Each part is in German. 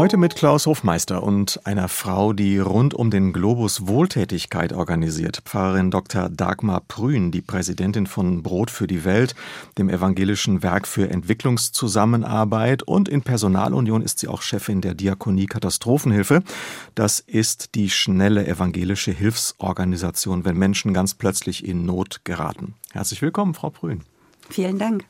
Heute mit Klaus Hofmeister und einer Frau, die rund um den Globus Wohltätigkeit organisiert. Pfarrerin Dr. Dagmar Prün, die Präsidentin von Brot für die Welt, dem evangelischen Werk für Entwicklungszusammenarbeit und in Personalunion ist sie auch Chefin der Diakonie Katastrophenhilfe. Das ist die schnelle evangelische Hilfsorganisation, wenn Menschen ganz plötzlich in Not geraten. Herzlich willkommen, Frau Prün. Vielen Dank.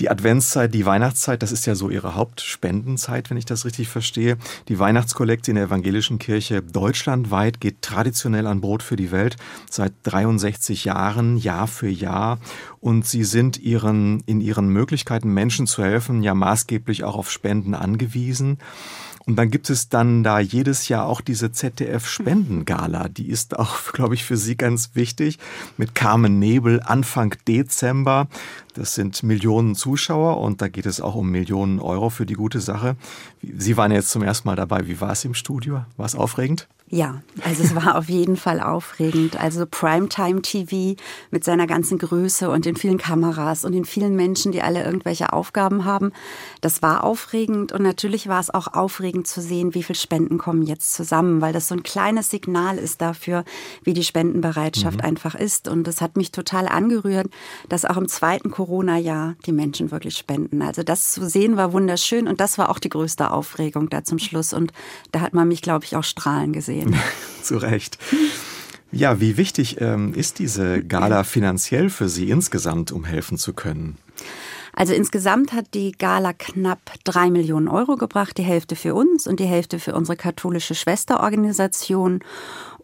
Die Adventszeit, die Weihnachtszeit, das ist ja so Ihre Hauptspendenzeit, wenn ich das richtig verstehe. Die Weihnachtskollekte in der evangelischen Kirche deutschlandweit geht traditionell an Brot für die Welt seit 63 Jahren, Jahr für Jahr. Und Sie sind ihren, in Ihren Möglichkeiten, Menschen zu helfen, ja maßgeblich auch auf Spenden angewiesen. Und dann gibt es dann da jedes Jahr auch diese ZDF-Spendengala. Die ist auch, glaube ich, für Sie ganz wichtig. Mit Carmen Nebel Anfang Dezember. Das sind Millionen Zuschauer und da geht es auch um Millionen Euro für die gute Sache. Sie waren jetzt zum ersten Mal dabei. Wie war es im Studio? War es aufregend? Ja, also es war auf jeden Fall aufregend. Also Primetime TV mit seiner ganzen Größe und den vielen Kameras und den vielen Menschen, die alle irgendwelche Aufgaben haben, das war aufregend und natürlich war es auch aufregend zu sehen, wie viel Spenden kommen jetzt zusammen, weil das so ein kleines Signal ist dafür, wie die Spendenbereitschaft mhm. einfach ist und das hat mich total angerührt, dass auch im zweiten Corona-Jahr die Menschen wirklich spenden. Also das zu sehen war wunderschön und das war auch die größte Aufregung da zum Schluss und da hat man mich, glaube ich, auch strahlen gesehen sehen. Zu Recht. Ja, wie wichtig ähm, ist diese Gala finanziell für Sie insgesamt, um helfen zu können? Also insgesamt hat die Gala knapp drei Millionen Euro gebracht, die Hälfte für uns und die Hälfte für unsere katholische Schwesterorganisation.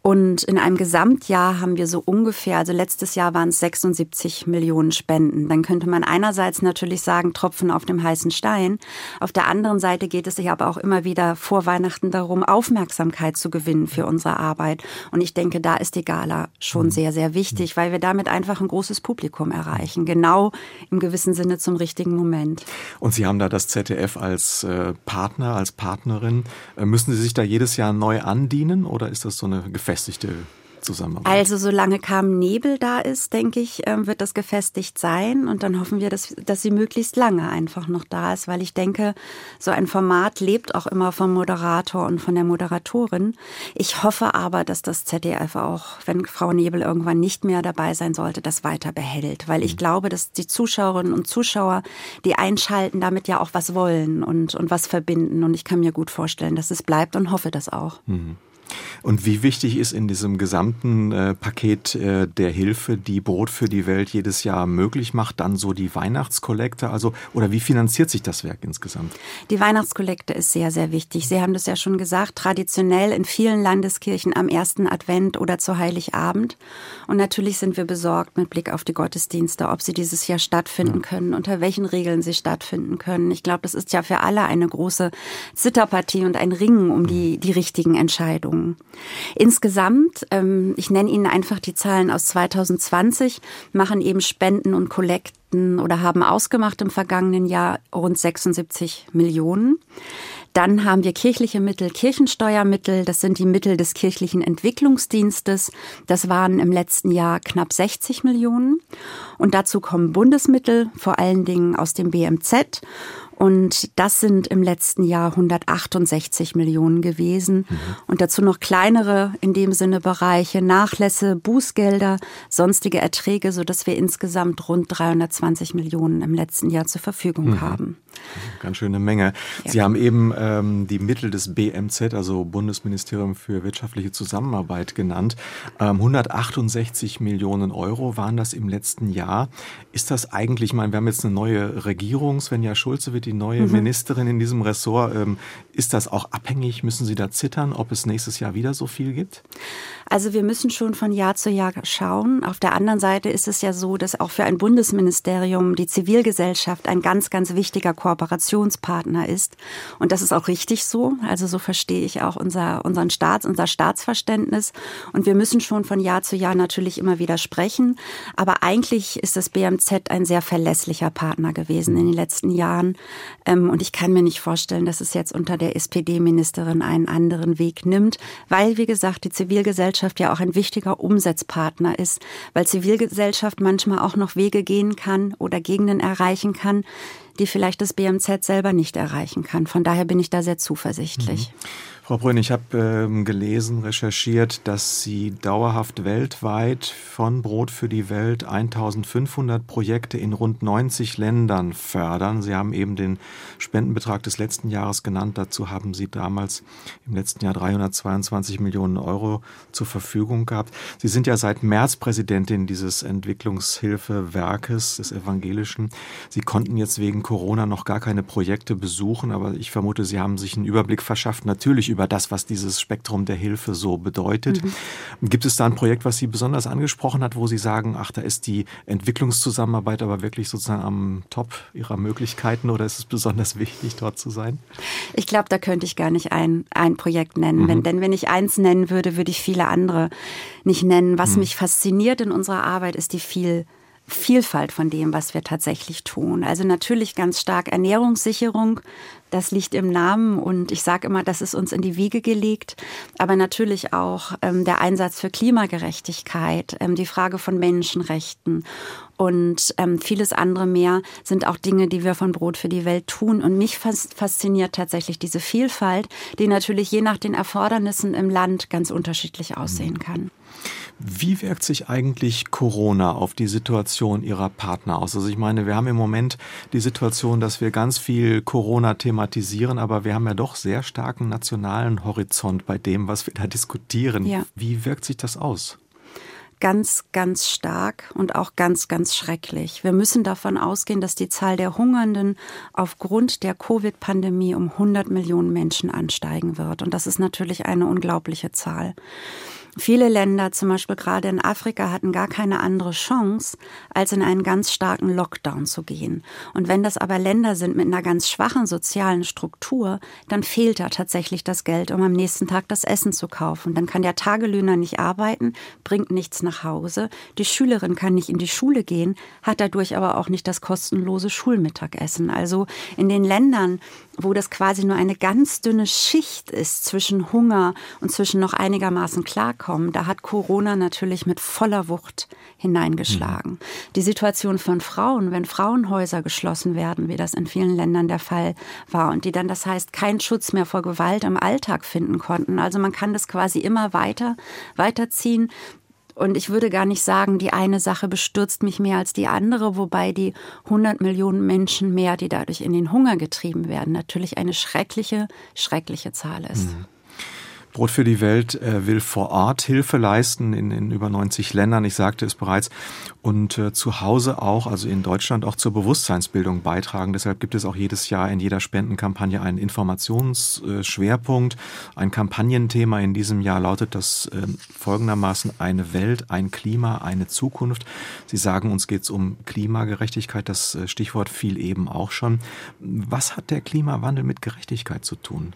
Und in einem Gesamtjahr haben wir so ungefähr, also letztes Jahr waren es 76 Millionen Spenden. Dann könnte man einerseits natürlich sagen, Tropfen auf dem heißen Stein. Auf der anderen Seite geht es sich aber auch immer wieder vor Weihnachten darum, Aufmerksamkeit zu gewinnen für unsere Arbeit. Und ich denke, da ist die Gala schon mhm. sehr, sehr wichtig, weil wir damit einfach ein großes Publikum erreichen. Genau im gewissen Sinne zum richtigen Moment. Und Sie haben da das ZDF als äh, Partner, als Partnerin. Äh, müssen Sie sich da jedes Jahr neu andienen oder ist das so eine Gefährdung? Gefestigte Zusammenarbeit? Also solange kaum Nebel da ist, denke ich, ähm, wird das gefestigt sein. Und dann hoffen wir, dass, dass sie möglichst lange einfach noch da ist, weil ich denke, so ein Format lebt auch immer vom Moderator und von der Moderatorin. Ich hoffe aber, dass das ZDF auch, wenn Frau Nebel irgendwann nicht mehr dabei sein sollte, das weiter behält. Weil ich mhm. glaube, dass die Zuschauerinnen und Zuschauer, die einschalten, damit ja auch was wollen und, und was verbinden. Und ich kann mir gut vorstellen, dass es bleibt und hoffe das auch. Mhm. Und wie wichtig ist in diesem gesamten äh, Paket äh, der Hilfe, die Brot für die Welt jedes Jahr möglich macht, dann so die Weihnachtskollekte? Also, oder wie finanziert sich das Werk insgesamt? Die Weihnachtskollekte ist sehr, sehr wichtig. Sie haben das ja schon gesagt, traditionell in vielen Landeskirchen am ersten Advent oder zu Heiligabend. Und natürlich sind wir besorgt mit Blick auf die Gottesdienste, ob sie dieses Jahr stattfinden ja. können, unter welchen Regeln sie stattfinden können. Ich glaube, das ist ja für alle eine große Zitterpartie und ein Ringen um die, die richtigen Entscheidungen. Insgesamt, ähm, ich nenne Ihnen einfach die Zahlen aus 2020, machen eben Spenden und Kollekten oder haben ausgemacht im vergangenen Jahr rund 76 Millionen. Dann haben wir kirchliche Mittel, Kirchensteuermittel. Das sind die Mittel des kirchlichen Entwicklungsdienstes. Das waren im letzten Jahr knapp 60 Millionen. Und dazu kommen Bundesmittel, vor allen Dingen aus dem BMZ. Und das sind im letzten Jahr 168 Millionen gewesen. Mhm. Und dazu noch kleinere, in dem Sinne Bereiche, Nachlässe, Bußgelder, sonstige Erträge, sodass wir insgesamt rund 320 Millionen im letzten Jahr zur Verfügung mhm. haben. Ganz schöne Menge. Ja. Sie haben eben ähm, die Mittel des BMZ, also Bundesministerium für wirtschaftliche Zusammenarbeit, genannt. Ähm, 168 Millionen Euro waren das im letzten Jahr. Ist das eigentlich, ich meine, wir haben jetzt eine neue Regierung, Svenja Schulze wird die neue mhm. Ministerin in diesem Ressort. Ähm, ist das auch abhängig? Müssen Sie da zittern, ob es nächstes Jahr wieder so viel gibt? Also wir müssen schon von Jahr zu Jahr schauen. Auf der anderen Seite ist es ja so, dass auch für ein Bundesministerium die Zivilgesellschaft ein ganz, ganz wichtiger Kooperationspartner ist. Und das ist auch richtig so. Also so verstehe ich auch unser, unseren Staats, unser Staatsverständnis. Und wir müssen schon von Jahr zu Jahr natürlich immer wieder sprechen. Aber eigentlich ist das BMZ ein sehr verlässlicher Partner gewesen in den letzten Jahren. Ähm, und ich kann mir nicht vorstellen, dass es jetzt unter der SPD-Ministerin einen anderen Weg nimmt, weil, wie gesagt, die Zivilgesellschaft ja auch ein wichtiger Umsetzpartner ist, weil Zivilgesellschaft manchmal auch noch Wege gehen kann oder Gegenden erreichen kann, die vielleicht das BMZ selber nicht erreichen kann. Von daher bin ich da sehr zuversichtlich. Mhm. Frau Brünn, ich habe ähm, gelesen, recherchiert, dass Sie dauerhaft weltweit von Brot für die Welt 1500 Projekte in rund 90 Ländern fördern. Sie haben eben den Spendenbetrag des letzten Jahres genannt. Dazu haben Sie damals im letzten Jahr 322 Millionen Euro zur Verfügung gehabt. Sie sind ja seit März Präsidentin dieses Entwicklungshilfewerkes des Evangelischen. Sie konnten jetzt wegen Corona noch gar keine Projekte besuchen, aber ich vermute, Sie haben sich einen Überblick verschafft. Natürlich über das, was dieses Spektrum der Hilfe so bedeutet. Mhm. Gibt es da ein Projekt, was Sie besonders angesprochen hat, wo Sie sagen, ach, da ist die Entwicklungszusammenarbeit aber wirklich sozusagen am Top Ihrer Möglichkeiten oder ist es besonders wichtig, dort zu sein? Ich glaube, da könnte ich gar nicht ein, ein Projekt nennen. Mhm. Wenn, denn wenn ich eins nennen würde, würde ich viele andere nicht nennen. Was mhm. mich fasziniert in unserer Arbeit, ist die viel Vielfalt von dem, was wir tatsächlich tun. Also natürlich ganz stark Ernährungssicherung, das liegt im Namen und ich sage immer, das ist uns in die Wiege gelegt. Aber natürlich auch ähm, der Einsatz für Klimagerechtigkeit, ähm, die Frage von Menschenrechten und ähm, vieles andere mehr sind auch Dinge, die wir von Brot für die Welt tun. Und mich fasziniert tatsächlich diese Vielfalt, die natürlich je nach den Erfordernissen im Land ganz unterschiedlich aussehen kann. Wie wirkt sich eigentlich Corona auf die Situation Ihrer Partner aus? Also ich meine, wir haben im Moment die Situation, dass wir ganz viel Corona thematisieren, aber wir haben ja doch sehr starken nationalen Horizont bei dem, was wir da diskutieren. Ja. Wie wirkt sich das aus? ganz, ganz stark und auch ganz, ganz schrecklich. Wir müssen davon ausgehen, dass die Zahl der Hungernden aufgrund der Covid-Pandemie um 100 Millionen Menschen ansteigen wird. Und das ist natürlich eine unglaubliche Zahl. Viele Länder, zum Beispiel gerade in Afrika, hatten gar keine andere Chance, als in einen ganz starken Lockdown zu gehen. Und wenn das aber Länder sind mit einer ganz schwachen sozialen Struktur, dann fehlt da tatsächlich das Geld, um am nächsten Tag das Essen zu kaufen. Dann kann der Tagelöhner nicht arbeiten, bringt nichts nach Hause. Die Schülerin kann nicht in die Schule gehen, hat dadurch aber auch nicht das kostenlose Schulmittagessen. Also in den Ländern, wo das quasi nur eine ganz dünne Schicht ist zwischen Hunger und zwischen noch einigermaßen Klarkommen, da hat Corona natürlich mit voller Wucht hineingeschlagen. Mhm. Die Situation von Frauen, wenn Frauenhäuser geschlossen werden, wie das in vielen Ländern der Fall war, und die dann, das heißt, keinen Schutz mehr vor Gewalt im Alltag finden konnten. Also man kann das quasi immer weiter, weiterziehen. Und ich würde gar nicht sagen, die eine Sache bestürzt mich mehr als die andere, wobei die 100 Millionen Menschen mehr, die dadurch in den Hunger getrieben werden, natürlich eine schreckliche, schreckliche Zahl ist. Mhm. Brot für die Welt äh, will vor Ort Hilfe leisten in, in über 90 Ländern, ich sagte es bereits, und äh, zu Hause auch, also in Deutschland auch zur Bewusstseinsbildung beitragen. Deshalb gibt es auch jedes Jahr in jeder Spendenkampagne einen Informationsschwerpunkt. Ein Kampagnenthema in diesem Jahr lautet das äh, folgendermaßen eine Welt, ein Klima, eine Zukunft. Sie sagen, uns geht es um Klimagerechtigkeit, das äh, Stichwort fiel eben auch schon. Was hat der Klimawandel mit Gerechtigkeit zu tun?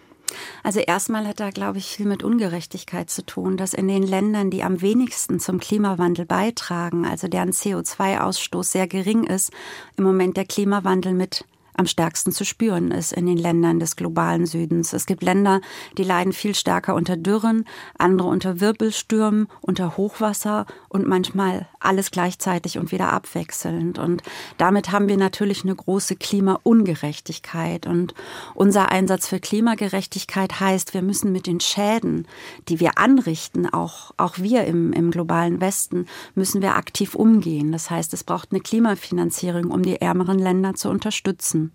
Also erstmal hat da, glaube ich, viel mit Ungerechtigkeit zu tun, dass in den Ländern, die am wenigsten zum Klimawandel beitragen, also deren CO2-Ausstoß sehr gering ist, im Moment der Klimawandel mit am stärksten zu spüren ist in den Ländern des globalen Südens. Es gibt Länder, die leiden viel stärker unter Dürren, andere unter Wirbelstürmen, unter Hochwasser und manchmal alles gleichzeitig und wieder abwechselnd. Und damit haben wir natürlich eine große Klimaungerechtigkeit. Und unser Einsatz für Klimagerechtigkeit heißt, wir müssen mit den Schäden, die wir anrichten, auch, auch wir im, im globalen Westen, müssen wir aktiv umgehen. Das heißt, es braucht eine Klimafinanzierung, um die ärmeren Länder zu unterstützen.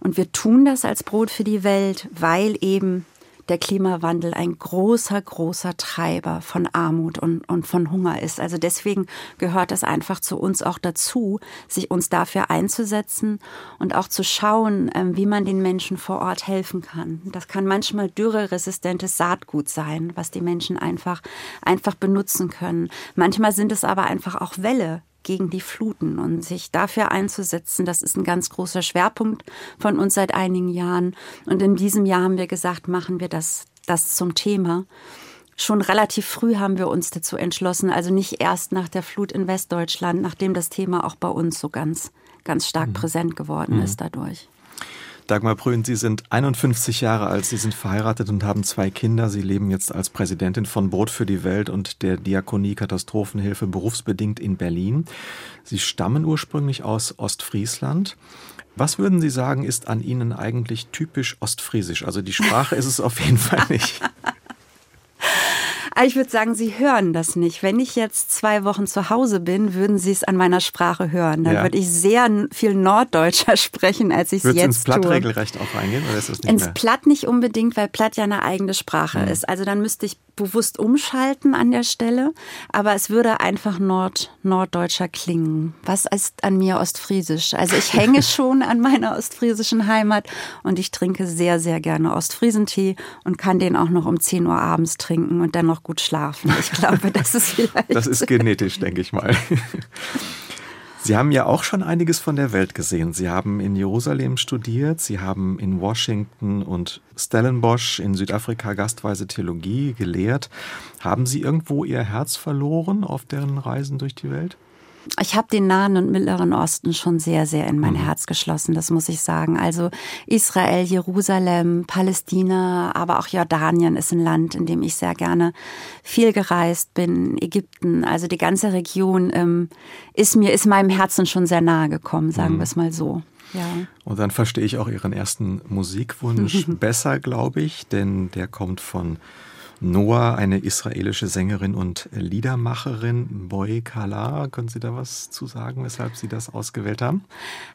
Und wir tun das als Brot für die Welt, weil eben der Klimawandel ein großer, großer Treiber von Armut und, und von Hunger ist. Also deswegen gehört es einfach zu uns auch dazu, sich uns dafür einzusetzen und auch zu schauen, ähm, wie man den Menschen vor Ort helfen kann. Das kann manchmal dürreresistentes Saatgut sein, was die Menschen einfach, einfach benutzen können. Manchmal sind es aber einfach auch Wälle, gegen die Fluten und sich dafür einzusetzen, das ist ein ganz großer Schwerpunkt von uns seit einigen Jahren. Und in diesem Jahr haben wir gesagt, machen wir das, das zum Thema. Schon relativ früh haben wir uns dazu entschlossen, also nicht erst nach der Flut in Westdeutschland, nachdem das Thema auch bei uns so ganz, ganz stark mhm. präsent geworden mhm. ist dadurch. Dagmar Brün, Sie sind 51 Jahre alt, Sie sind verheiratet und haben zwei Kinder. Sie leben jetzt als Präsidentin von Brot für die Welt und der Diakonie Katastrophenhilfe berufsbedingt in Berlin. Sie stammen ursprünglich aus Ostfriesland. Was würden Sie sagen, ist an Ihnen eigentlich typisch ostfriesisch? Also die Sprache ist es auf jeden Fall nicht. Ah, ich würde sagen, Sie hören das nicht. Wenn ich jetzt zwei Wochen zu Hause bin, würden Sie es an meiner Sprache hören. Dann ja. würde ich sehr viel Norddeutscher sprechen, als ich es jetzt ins Plattregelrecht auch reingehen? Oder ist das nicht ins mehr? Platt nicht unbedingt, weil Platt ja eine eigene Sprache mhm. ist. Also dann müsste ich bewusst umschalten an der Stelle, aber es würde einfach Nord, Norddeutscher klingen. Was ist an mir Ostfriesisch? Also ich hänge schon an meiner ostfriesischen Heimat und ich trinke sehr, sehr gerne Ostfriesentee und kann den auch noch um 10 Uhr abends trinken und dann noch gut schlafen. Ich glaube, das ist vielleicht. Das ist genetisch, denke ich mal. Sie haben ja auch schon einiges von der Welt gesehen. Sie haben in Jerusalem studiert, Sie haben in Washington und Stellenbosch in Südafrika gastweise Theologie gelehrt. Haben Sie irgendwo Ihr Herz verloren auf deren Reisen durch die Welt? Ich habe den Nahen und Mittleren Osten schon sehr, sehr in mein mhm. Herz geschlossen, das muss ich sagen. Also Israel, Jerusalem, Palästina, aber auch Jordanien ist ein Land, in dem ich sehr gerne viel gereist bin. Ägypten, also die ganze Region ähm, ist mir, ist meinem Herzen schon sehr nahe gekommen, sagen mhm. wir es mal so. Ja. Und dann verstehe ich auch Ihren ersten Musikwunsch besser, glaube ich, denn der kommt von Noah, eine israelische Sängerin und Liedermacherin, Boy Kala. Können Sie da was zu sagen, weshalb Sie das ausgewählt haben?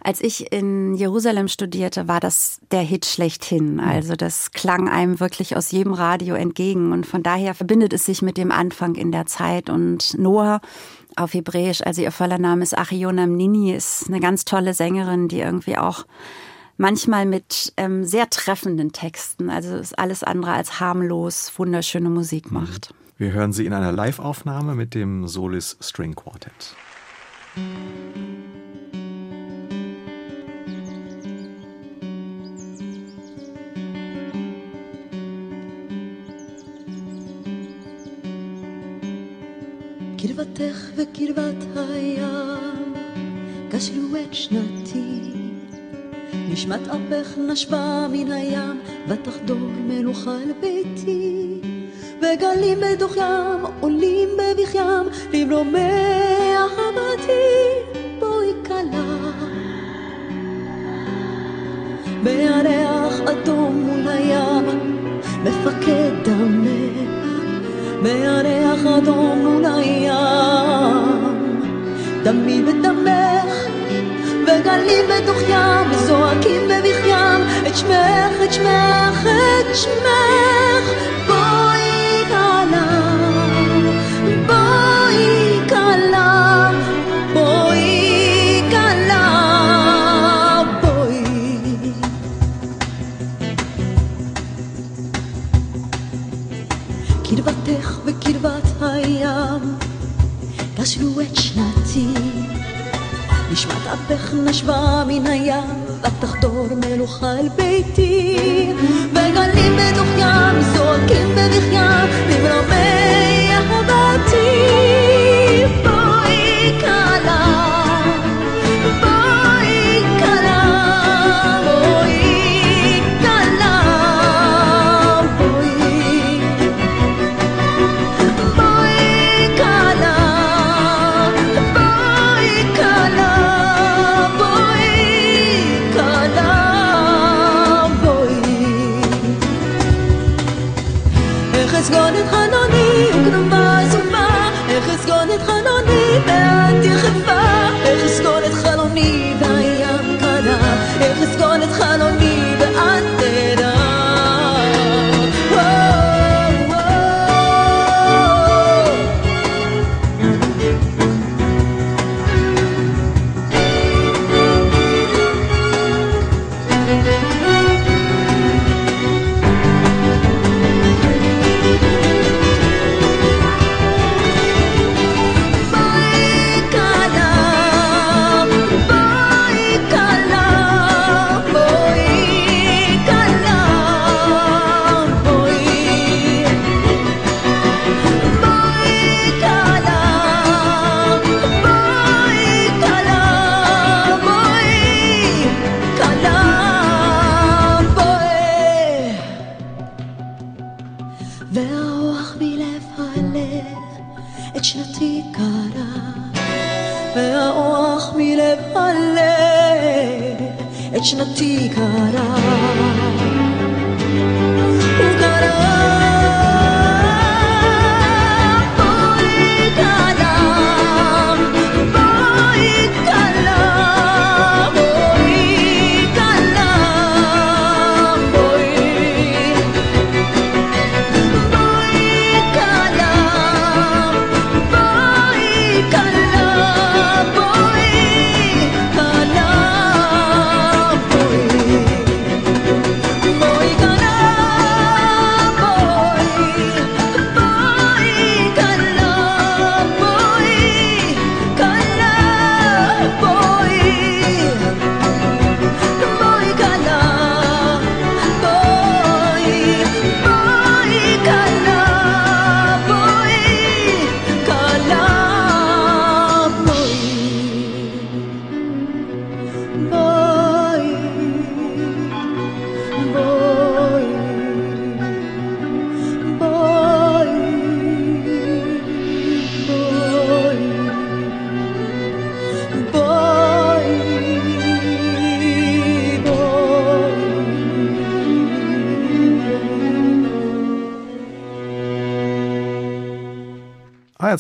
Als ich in Jerusalem studierte, war das der Hit schlechthin. Also das klang einem wirklich aus jedem Radio entgegen und von daher verbindet es sich mit dem Anfang in der Zeit und Noah auf Hebräisch, also ihr voller Name ist Achionam Nini, ist eine ganz tolle Sängerin, die irgendwie auch manchmal mit ähm, sehr treffenden Texten. Also ist alles andere als harmlos, wunderschöne Musik mhm. macht. Wir hören sie in einer Live-Aufnahme mit dem Solis String Quartet. קרבתך וקרבת הים, כשלו את שנתי. נשמת אפך נשבה מן הים, ותחדור מלוכה אל ביתי. וגלים בתוך ים עולים בבכיים, למרומי אהבתי, בואי כלה. בירח אדום מול הים, מפקד דמך. בירח אדום מול הים, דמי ודמך. וגלים בתוך ים, וזועקים בבכיים את שמך, את שמך, את שמך, בואי כלה, בואי כלה, בואי כלה, בואי. קרבתך וקרבת הים, קשרו את שנתי נשמת אפך נשבה מן הים, ותחדור מלוכה אל ביתי. וגלים בתוך ים זועקים בבכיים, למרומי אהבתי. והרוח מלב הלב את שנתי קרא והרוח מלב הלב את שנתי קרא הוא קרא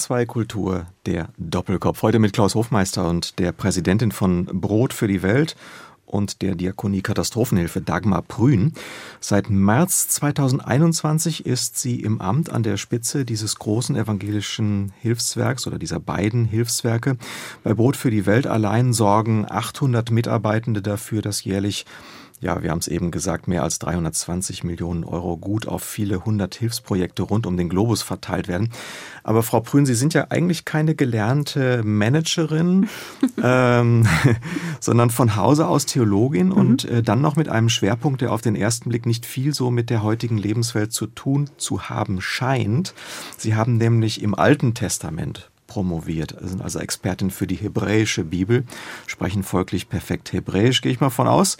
HR2 Kultur, der Doppelkopf. Heute mit Klaus Hofmeister und der Präsidentin von Brot für die Welt und der Diakonie Katastrophenhilfe Dagmar Prün. Seit März 2021 ist sie im Amt an der Spitze dieses großen evangelischen Hilfswerks oder dieser beiden Hilfswerke. Bei Brot für die Welt allein sorgen 800 Mitarbeitende dafür, dass jährlich ja, wir haben es eben gesagt, mehr als 320 Millionen Euro gut auf viele hundert Hilfsprojekte rund um den Globus verteilt werden. Aber Frau Prün, Sie sind ja eigentlich keine gelernte Managerin, ähm, sondern von Hause aus Theologin mhm. und äh, dann noch mit einem Schwerpunkt, der auf den ersten Blick nicht viel so mit der heutigen Lebenswelt zu tun zu haben scheint. Sie haben nämlich im Alten Testament promoviert, sind also Expertin für die hebräische Bibel, sprechen folglich perfekt Hebräisch, gehe ich mal von aus.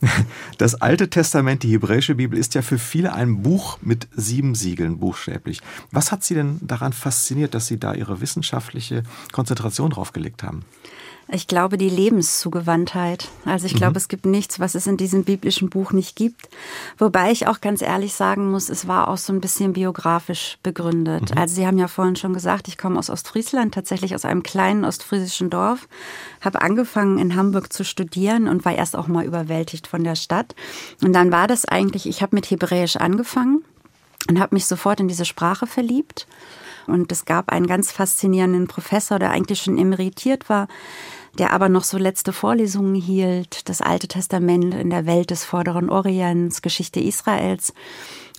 Das Alte Testament, die hebräische Bibel, ist ja für viele ein Buch mit sieben Siegeln, buchstäblich. Was hat Sie denn daran fasziniert, dass Sie da Ihre wissenschaftliche Konzentration draufgelegt haben? Ich glaube, die Lebenszugewandtheit. Also ich glaube, mhm. es gibt nichts, was es in diesem biblischen Buch nicht gibt. Wobei ich auch ganz ehrlich sagen muss, es war auch so ein bisschen biografisch begründet. Mhm. Also Sie haben ja vorhin schon gesagt, ich komme aus Ostfriesland, tatsächlich aus einem kleinen ostfriesischen Dorf, habe angefangen in Hamburg zu studieren und war erst auch mal überwältigt von der Stadt. Und dann war das eigentlich, ich habe mit Hebräisch angefangen und habe mich sofort in diese Sprache verliebt. Und es gab einen ganz faszinierenden Professor, der eigentlich schon emeritiert war, der aber noch so letzte Vorlesungen hielt, das Alte Testament in der Welt des Vorderen Orients, Geschichte Israels.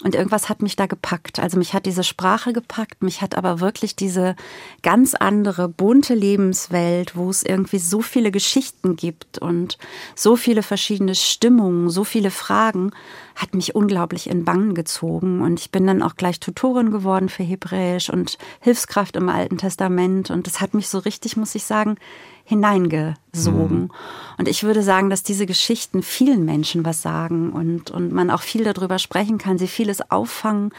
Und irgendwas hat mich da gepackt. Also mich hat diese Sprache gepackt, mich hat aber wirklich diese ganz andere, bunte Lebenswelt, wo es irgendwie so viele Geschichten gibt und so viele verschiedene Stimmungen, so viele Fragen, hat mich unglaublich in Bangen gezogen. Und ich bin dann auch gleich Tutorin geworden für Hebräisch und Hilfskraft im Alten Testament. Und das hat mich so richtig, muss ich sagen, hineingesogen. Mhm. Und ich würde sagen, dass diese Geschichten vielen Menschen was sagen und, und man auch viel darüber sprechen kann, sie vieles auffangen,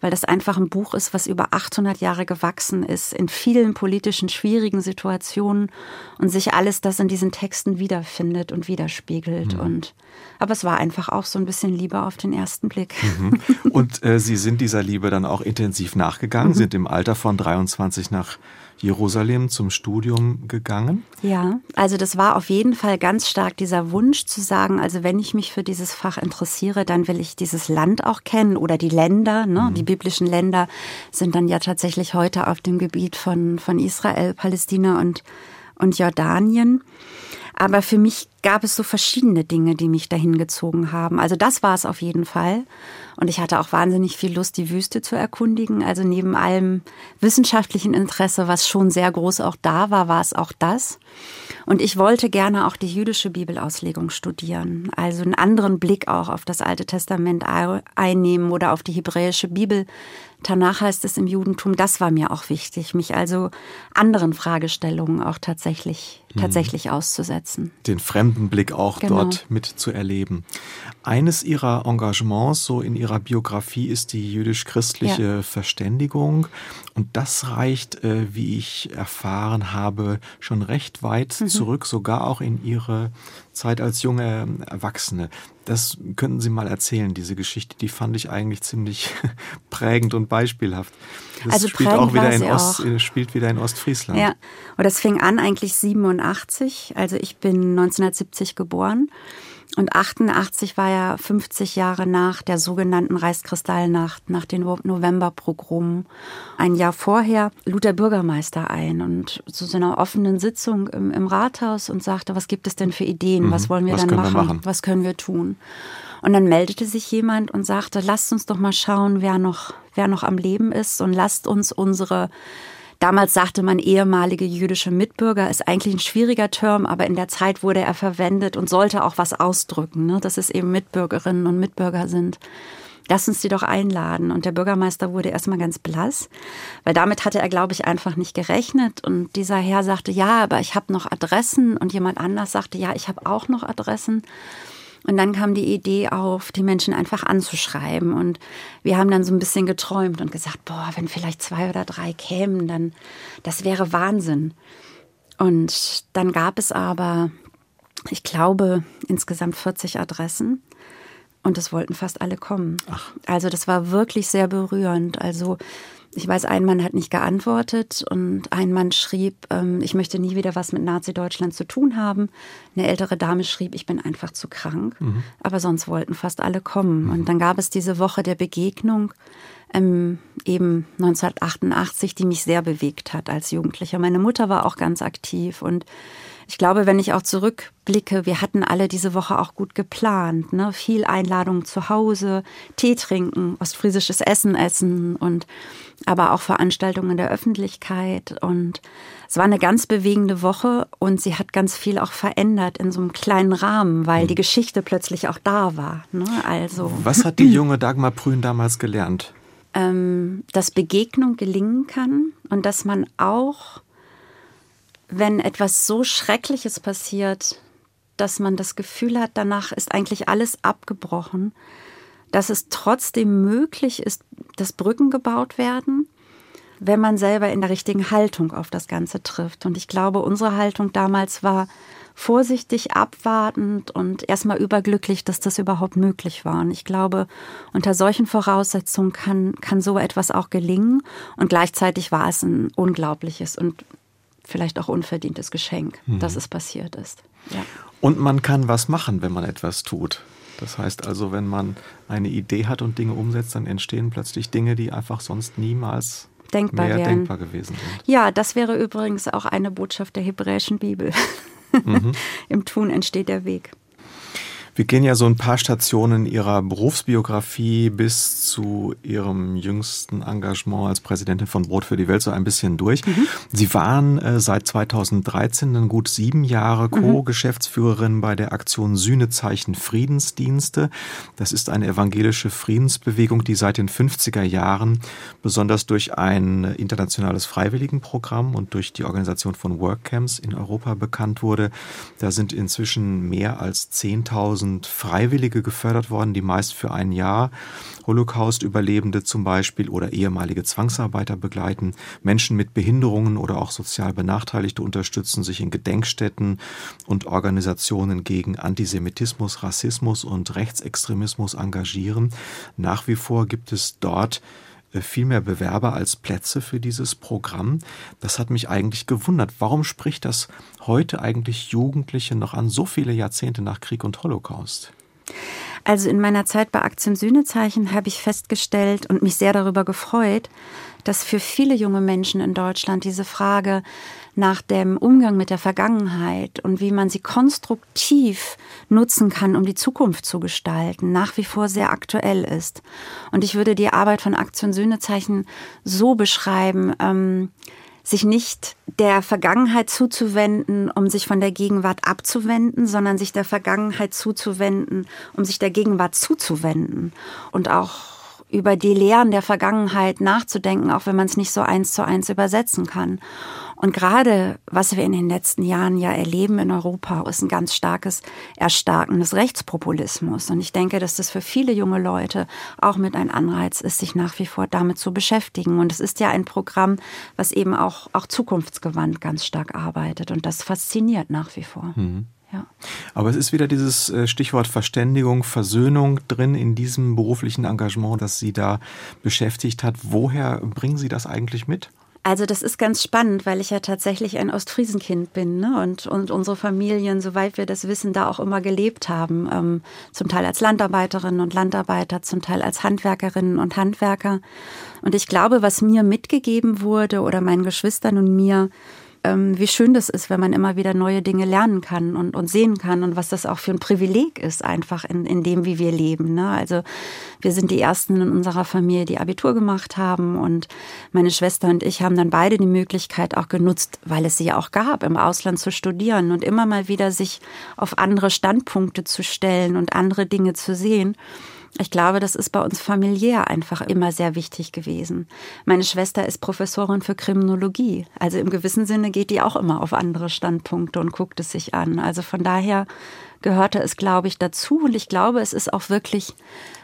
weil das einfach ein Buch ist, was über 800 Jahre gewachsen ist, in vielen politischen schwierigen Situationen und sich alles das in diesen Texten wiederfindet und widerspiegelt. Mhm. Und, aber es war einfach auch so ein bisschen Liebe auf den ersten Blick. Mhm. Und äh, Sie sind dieser Liebe dann auch intensiv nachgegangen, mhm. sind im Alter von 23 nach Jerusalem zum Studium gegangen? Ja, also das war auf jeden Fall ganz stark dieser Wunsch zu sagen, also wenn ich mich für dieses Fach interessiere, dann will ich dieses Land auch kennen oder die Länder. Ne? Mhm. Die biblischen Länder sind dann ja tatsächlich heute auf dem Gebiet von, von Israel, Palästina und, und Jordanien. Aber für mich gab es so verschiedene Dinge, die mich dahin gezogen haben. Also das war es auf jeden Fall. Und ich hatte auch wahnsinnig viel Lust, die Wüste zu erkundigen. Also neben allem wissenschaftlichen Interesse, was schon sehr groß auch da war, war es auch das. Und ich wollte gerne auch die jüdische Bibelauslegung studieren. Also einen anderen Blick auch auf das Alte Testament einnehmen oder auf die hebräische Bibel Danach heißt es im Judentum, das war mir auch wichtig, mich also anderen Fragestellungen auch tatsächlich, mhm. tatsächlich auszusetzen. Den fremden Blick auch genau. dort mitzuerleben. Eines ihrer Engagements so in ihrer Biografie ist die jüdisch-christliche ja. Verständigung. Und das reicht, äh, wie ich erfahren habe, schon recht weit mhm. zurück, sogar auch in ihre Zeit als junge Erwachsene. Das könnten Sie mal erzählen, diese Geschichte. Die fand ich eigentlich ziemlich prägend und beispielhaft. Das also spielt auch wieder in Ost, auch. spielt wieder in Ostfriesland. Ja, und das fing an eigentlich 87. Also ich bin 1970 geboren. Und 88 war ja 50 Jahre nach der sogenannten Reichskristallnacht, nach den Novemberprogramm. Ein Jahr vorher lud der Bürgermeister ein und zu so einer offenen Sitzung im, im Rathaus und sagte, was gibt es denn für Ideen? Mhm. Was wollen wir was dann machen? Wir machen? Was können wir tun? Und dann meldete sich jemand und sagte, lasst uns doch mal schauen, wer noch, wer noch am Leben ist und lasst uns unsere Damals sagte man ehemalige jüdische Mitbürger, ist eigentlich ein schwieriger Term, aber in der Zeit wurde er verwendet und sollte auch was ausdrücken, ne? dass es eben Mitbürgerinnen und Mitbürger sind. Lass uns die doch einladen. Und der Bürgermeister wurde erstmal ganz blass, weil damit hatte er, glaube ich, einfach nicht gerechnet. Und dieser Herr sagte, ja, aber ich habe noch Adressen. Und jemand anders sagte, ja, ich habe auch noch Adressen. Und dann kam die Idee auf, die Menschen einfach anzuschreiben. Und wir haben dann so ein bisschen geträumt und gesagt, boah, wenn vielleicht zwei oder drei kämen, dann das wäre Wahnsinn. Und dann gab es aber, ich glaube, insgesamt 40 Adressen. Und es wollten fast alle kommen. Ach. Also das war wirklich sehr berührend. Also ich weiß, ein Mann hat nicht geantwortet und ein Mann schrieb, ähm, ich möchte nie wieder was mit Nazi-Deutschland zu tun haben. Eine ältere Dame schrieb, ich bin einfach zu krank. Mhm. Aber sonst wollten fast alle kommen. Mhm. Und dann gab es diese Woche der Begegnung, ähm, eben 1988, die mich sehr bewegt hat als Jugendlicher. Meine Mutter war auch ganz aktiv und ich glaube, wenn ich auch zurückblicke, wir hatten alle diese Woche auch gut geplant. Ne? Viel Einladungen zu Hause, Tee trinken, ostfriesisches Essen essen und aber auch Veranstaltungen der Öffentlichkeit. Und es war eine ganz bewegende Woche und sie hat ganz viel auch verändert in so einem kleinen Rahmen, weil hm. die Geschichte plötzlich auch da war. Ne? Also. Was hat die junge Dagmar Prühn damals gelernt? Ähm, dass Begegnung gelingen kann und dass man auch wenn etwas so Schreckliches passiert, dass man das Gefühl hat, danach ist eigentlich alles abgebrochen, dass es trotzdem möglich ist, dass Brücken gebaut werden, wenn man selber in der richtigen Haltung auf das Ganze trifft. Und ich glaube, unsere Haltung damals war vorsichtig, abwartend und erstmal überglücklich, dass das überhaupt möglich war. Und ich glaube, unter solchen Voraussetzungen kann, kann so etwas auch gelingen. Und gleichzeitig war es ein unglaubliches und vielleicht auch unverdientes Geschenk, mhm. dass es passiert ist. Ja. Und man kann was machen, wenn man etwas tut. Das heißt also, wenn man eine Idee hat und Dinge umsetzt, dann entstehen plötzlich Dinge, die einfach sonst niemals denkbar mehr wären. denkbar gewesen sind. Ja, das wäre übrigens auch eine Botschaft der hebräischen Bibel. Mhm. Im Tun entsteht der Weg. Wir gehen ja so ein paar Stationen Ihrer Berufsbiografie bis zu Ihrem jüngsten Engagement als Präsidentin von Brot für die Welt so ein bisschen durch. Mhm. Sie waren äh, seit 2013 dann gut sieben Jahre mhm. Co-Geschäftsführerin bei der Aktion Sühnezeichen Friedensdienste. Das ist eine evangelische Friedensbewegung, die seit den 50er Jahren besonders durch ein internationales Freiwilligenprogramm und durch die Organisation von Workcamps in Europa bekannt wurde. Da sind inzwischen mehr als 10.000 1000 Freiwillige gefördert worden, die meist für ein Jahr Holocaust-Überlebende zum Beispiel oder ehemalige Zwangsarbeiter begleiten, Menschen mit Behinderungen oder auch sozial Benachteiligte unterstützen, sich in Gedenkstätten und Organisationen gegen Antisemitismus, Rassismus und Rechtsextremismus engagieren. Nach wie vor gibt es dort viel mehr Bewerber als Plätze für dieses Programm. Das hat mich eigentlich gewundert. Warum spricht das heute eigentlich Jugendliche noch an, so viele Jahrzehnte nach Krieg und Holocaust? Also in meiner Zeit bei Aktien Sühnezeichen habe ich festgestellt und mich sehr darüber gefreut, dass für viele junge Menschen in Deutschland diese Frage nach dem Umgang mit der Vergangenheit und wie man sie konstruktiv nutzen kann, um die Zukunft zu gestalten, nach wie vor sehr aktuell ist. Und ich würde die Arbeit von Aktion Sühnezeichen so beschreiben, ähm, sich nicht der Vergangenheit zuzuwenden, um sich von der Gegenwart abzuwenden, sondern sich der Vergangenheit zuzuwenden, um sich der Gegenwart zuzuwenden und auch über die Lehren der Vergangenheit nachzudenken, auch wenn man es nicht so eins zu eins übersetzen kann. Und gerade was wir in den letzten Jahren ja erleben in Europa, ist ein ganz starkes Erstarken des Rechtspopulismus. Und ich denke, dass das für viele junge Leute auch mit ein Anreiz ist, sich nach wie vor damit zu beschäftigen. Und es ist ja ein Programm, was eben auch, auch zukunftsgewandt ganz stark arbeitet. Und das fasziniert nach wie vor. Mhm. Ja. Aber es ist wieder dieses äh, Stichwort Verständigung, Versöhnung drin in diesem beruflichen Engagement, das Sie da beschäftigt hat. Woher bringen Sie das eigentlich mit? Also das ist ganz spannend, weil ich ja tatsächlich ein Ostfriesenkind bin ne? und, und unsere Familien, soweit wir das wissen, da auch immer gelebt haben. Ähm, zum Teil als Landarbeiterinnen und Landarbeiter, zum Teil als Handwerkerinnen und Handwerker. Und ich glaube, was mir mitgegeben wurde oder meinen Geschwistern und mir, ähm, wie schön das ist, wenn man immer wieder neue Dinge lernen kann und, und sehen kann und was das auch für ein Privileg ist, einfach in, in dem, wie wir leben. Ne? Also wir sind die Ersten in unserer Familie, die Abitur gemacht haben und meine Schwester und ich haben dann beide die Möglichkeit auch genutzt, weil es sie ja auch gab, im Ausland zu studieren und immer mal wieder sich auf andere Standpunkte zu stellen und andere Dinge zu sehen. Ich glaube, das ist bei uns familiär einfach immer sehr wichtig gewesen. Meine Schwester ist Professorin für Kriminologie. Also im gewissen Sinne geht die auch immer auf andere Standpunkte und guckt es sich an. Also von daher gehörte es, glaube ich, dazu. Und ich glaube, es ist auch wirklich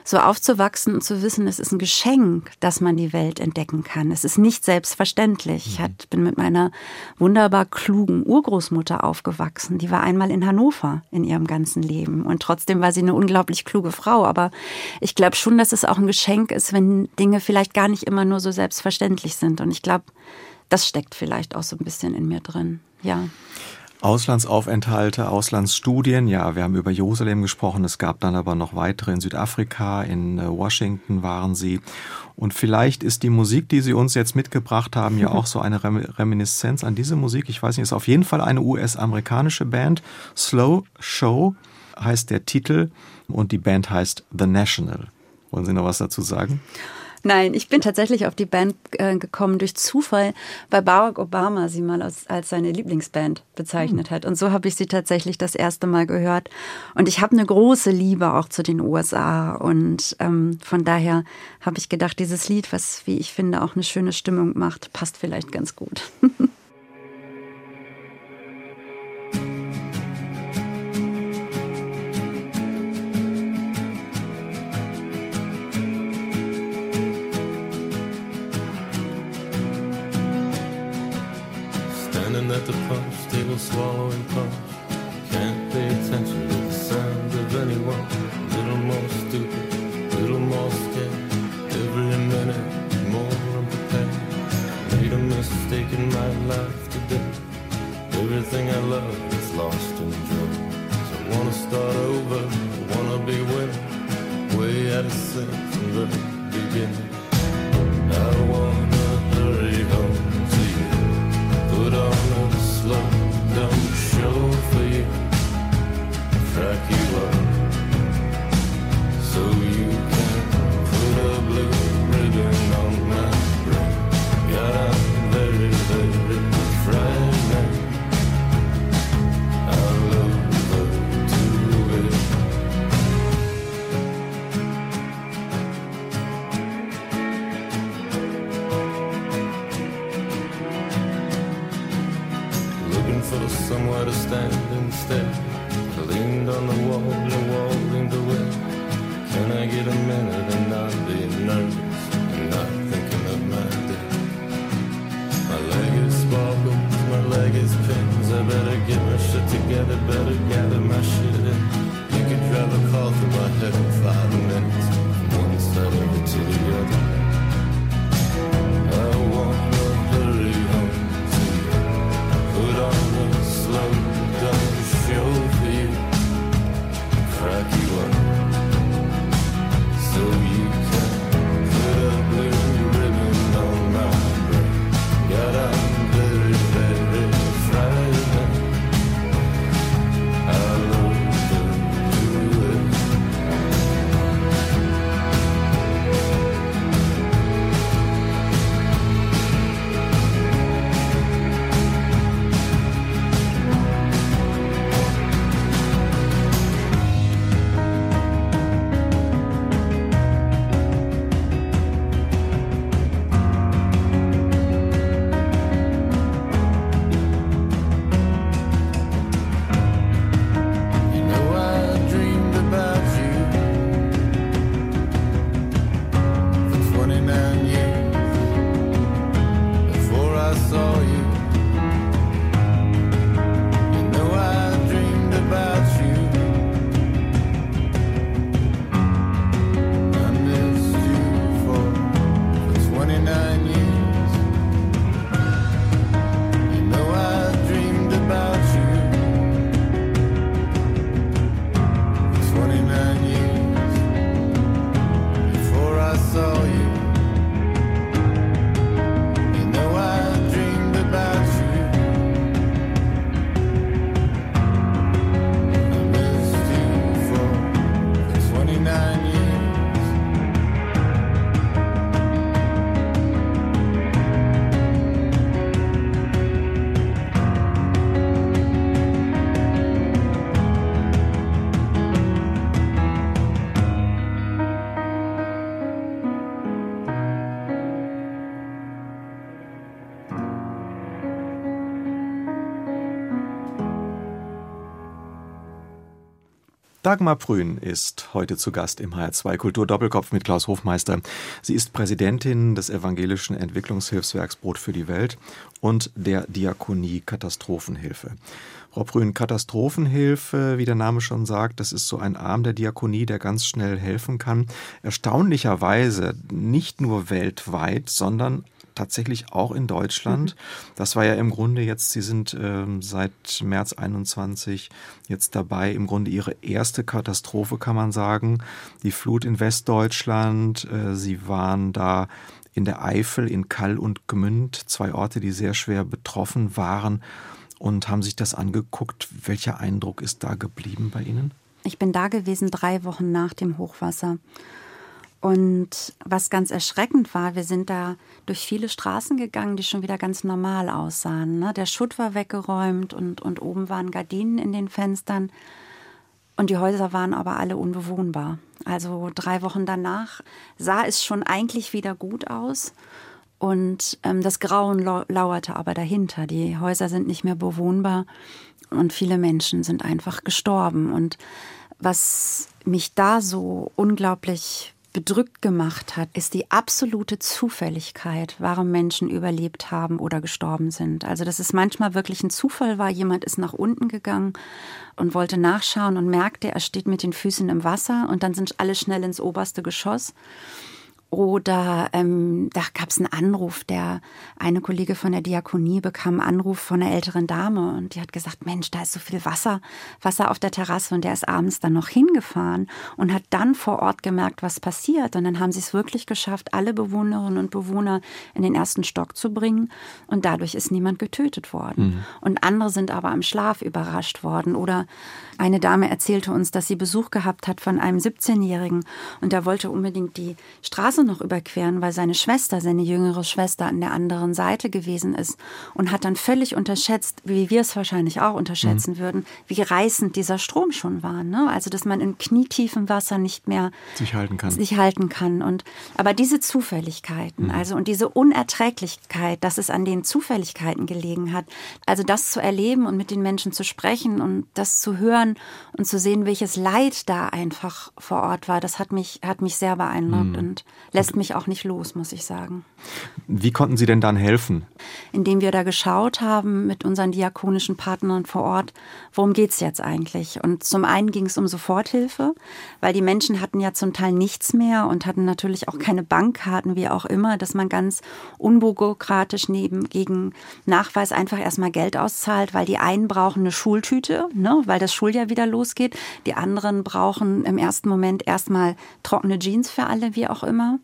so aufzuwachsen und zu wissen, es ist ein Geschenk, dass man die Welt entdecken kann. Es ist nicht selbstverständlich. Ich mhm. bin mit meiner wunderbar klugen Urgroßmutter aufgewachsen. Die war einmal in Hannover in ihrem ganzen Leben. Und trotzdem war sie eine unglaublich kluge Frau. Aber ich glaube schon, dass es auch ein Geschenk ist, wenn Dinge vielleicht gar nicht immer nur so selbstverständlich sind. Und ich glaube, das steckt vielleicht auch so ein bisschen in mir drin. Ja. Auslandsaufenthalte, Auslandsstudien. Ja, wir haben über Jerusalem gesprochen. Es gab dann aber noch weitere in Südafrika, in äh, Washington waren Sie. Und vielleicht ist die Musik, die Sie uns jetzt mitgebracht haben, ja auch so eine Reminiszenz an diese Musik. Ich weiß nicht, ist auf jeden Fall eine US-amerikanische Band. Slow Show heißt der Titel und die Band heißt The National. Wollen Sie noch was dazu sagen? Nein, ich bin tatsächlich auf die Band äh, gekommen durch Zufall, weil Barack Obama sie mal als, als seine Lieblingsband bezeichnet hm. hat. Und so habe ich sie tatsächlich das erste Mal gehört. Und ich habe eine große Liebe auch zu den USA. Und ähm, von daher habe ich gedacht, dieses Lied, was, wie ich finde, auch eine schöne Stimmung macht, passt vielleicht ganz gut. man. Yeah. Dagmar Prün ist heute zu Gast im HR2 Kultur Doppelkopf mit Klaus Hofmeister. Sie ist Präsidentin des evangelischen Entwicklungshilfswerks Brot für die Welt und der Diakonie Katastrophenhilfe. Frau Prün, Katastrophenhilfe, wie der Name schon sagt, das ist so ein Arm der Diakonie, der ganz schnell helfen kann. Erstaunlicherweise nicht nur weltweit, sondern tatsächlich auch in Deutschland. Mhm. Das war ja im Grunde jetzt, Sie sind ähm, seit März 21 jetzt dabei, im Grunde Ihre erste Katastrophe, kann man sagen. Die Flut in Westdeutschland. Äh, Sie waren da in der Eifel, in Kall und Gmünd, zwei Orte, die sehr schwer betroffen waren und haben sich das angeguckt. Welcher Eindruck ist da geblieben bei Ihnen? Ich bin da gewesen drei Wochen nach dem Hochwasser. Und was ganz erschreckend war, wir sind da durch viele Straßen gegangen, die schon wieder ganz normal aussahen. Ne? Der Schutt war weggeräumt und, und oben waren Gardinen in den Fenstern. Und die Häuser waren aber alle unbewohnbar. Also drei Wochen danach sah es schon eigentlich wieder gut aus. Und ähm, das Grauen lauerte aber dahinter. Die Häuser sind nicht mehr bewohnbar und viele Menschen sind einfach gestorben. Und was mich da so unglaublich bedrückt gemacht hat, ist die absolute Zufälligkeit, warum Menschen überlebt haben oder gestorben sind. Also, dass es manchmal wirklich ein Zufall war, jemand ist nach unten gegangen und wollte nachschauen und merkte, er steht mit den Füßen im Wasser und dann sind alle schnell ins oberste Geschoss. Oder ähm, da gab es einen Anruf, der eine Kollege von der Diakonie bekam einen Anruf von einer älteren Dame und die hat gesagt, Mensch, da ist so viel Wasser, Wasser auf der Terrasse und der ist abends dann noch hingefahren und hat dann vor Ort gemerkt, was passiert. Und dann haben sie es wirklich geschafft, alle Bewohnerinnen und Bewohner in den ersten Stock zu bringen und dadurch ist niemand getötet worden. Mhm. Und andere sind aber am Schlaf überrascht worden. Oder eine Dame erzählte uns, dass sie Besuch gehabt hat von einem 17-Jährigen und der wollte unbedingt die Straße Straße noch überqueren, weil seine Schwester, seine jüngere Schwester, an der anderen Seite gewesen ist und hat dann völlig unterschätzt, wie wir es wahrscheinlich auch unterschätzen mhm. würden, wie reißend dieser Strom schon war. Ne? Also, dass man in knietiefem Wasser nicht mehr sich halten kann. Sich halten kann. Und, aber diese Zufälligkeiten, mhm. also und diese Unerträglichkeit, dass es an den Zufälligkeiten gelegen hat, also das zu erleben und mit den Menschen zu sprechen und das zu hören und zu sehen, welches Leid da einfach vor Ort war, das hat mich, hat mich sehr beeindruckt mhm. und lässt mich auch nicht los, muss ich sagen. Wie konnten Sie denn dann helfen? Indem wir da geschaut haben mit unseren diakonischen Partnern vor Ort, worum geht es jetzt eigentlich? Und zum einen ging es um Soforthilfe, weil die Menschen hatten ja zum Teil nichts mehr und hatten natürlich auch keine Bankkarten, wie auch immer, dass man ganz unbürokratisch neben gegen Nachweis einfach erstmal Geld auszahlt, weil die einen brauchen eine Schultüte, ne, weil das Schuljahr wieder losgeht. Die anderen brauchen im ersten Moment erstmal trockene Jeans für alle, wie auch immer.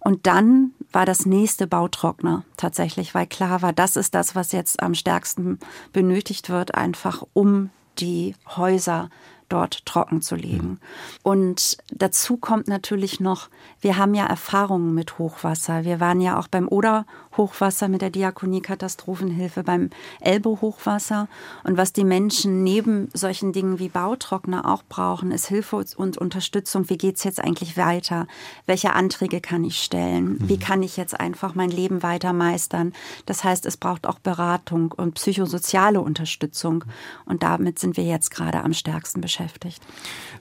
Und dann war das nächste Bautrockner tatsächlich, weil klar war, das ist das, was jetzt am stärksten benötigt wird, einfach um die Häuser dort trocken zu legen. Mhm. Und dazu kommt natürlich noch, wir haben ja Erfahrungen mit Hochwasser. Wir waren ja auch beim Oder-Hochwasser mit der Diakonie Katastrophenhilfe, beim Elbe-Hochwasser. Und was die Menschen neben solchen Dingen wie Bautrockner auch brauchen, ist Hilfe und Unterstützung. Wie geht es jetzt eigentlich weiter? Welche Anträge kann ich stellen? Wie mhm. kann ich jetzt einfach mein Leben weiter meistern? Das heißt, es braucht auch Beratung und psychosoziale Unterstützung. Und damit sind wir jetzt gerade am stärksten beschäftigt beschäftigt.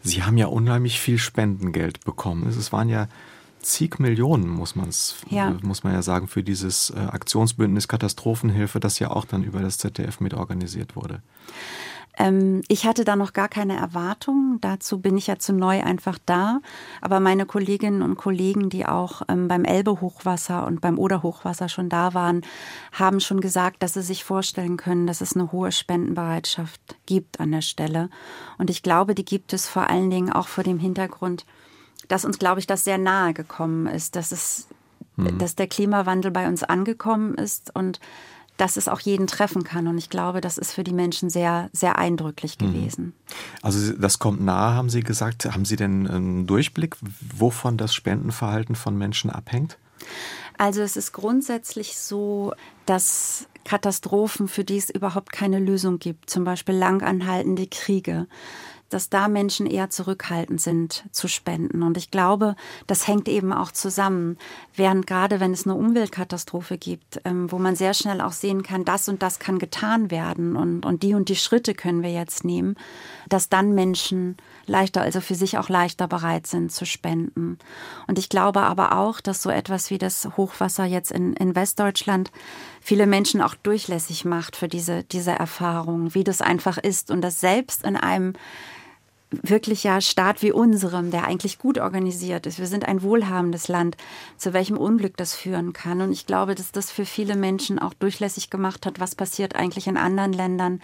Sie haben ja unheimlich viel Spendengeld bekommen. Es waren ja zig Millionen, muss, man's, ja. muss man ja sagen, für dieses äh, Aktionsbündnis Katastrophenhilfe, das ja auch dann über das ZDF mitorganisiert wurde. Ähm, ich hatte da noch gar keine Erwartungen. Dazu bin ich ja zu neu einfach da. Aber meine Kolleginnen und Kollegen, die auch ähm, beim Elbe-Hochwasser und beim Oder-Hochwasser schon da waren, haben schon gesagt, dass sie sich vorstellen können, dass es eine hohe Spendenbereitschaft gibt an der Stelle. Und ich glaube, die gibt es vor allen Dingen auch vor dem Hintergrund, dass uns, glaube ich, das sehr nahe gekommen ist, dass es, mhm. dass der Klimawandel bei uns angekommen ist und dass es auch jeden treffen kann. Und ich glaube, das ist für die Menschen sehr, sehr eindrücklich mhm. gewesen. Also das kommt nahe, haben Sie gesagt. Haben Sie denn einen Durchblick, wovon das Spendenverhalten von Menschen abhängt? Also es ist grundsätzlich so, dass Katastrophen, für die es überhaupt keine Lösung gibt, zum Beispiel langanhaltende Kriege, dass da Menschen eher zurückhaltend sind zu spenden. Und ich glaube, das hängt eben auch zusammen. Während gerade, wenn es eine Umweltkatastrophe gibt, ähm, wo man sehr schnell auch sehen kann, das und das kann getan werden und, und die und die Schritte können wir jetzt nehmen, dass dann Menschen leichter, also für sich auch leichter bereit sind zu spenden. Und ich glaube aber auch, dass so etwas wie das Hochwasser jetzt in, in Westdeutschland viele Menschen auch durchlässig macht für diese, diese Erfahrung, wie das einfach ist und das selbst in einem wirklich ja Staat wie unserem, der eigentlich gut organisiert ist. Wir sind ein wohlhabendes Land, zu welchem Unglück das führen kann. Und ich glaube, dass das für viele Menschen auch durchlässig gemacht hat, was passiert eigentlich in anderen Ländern,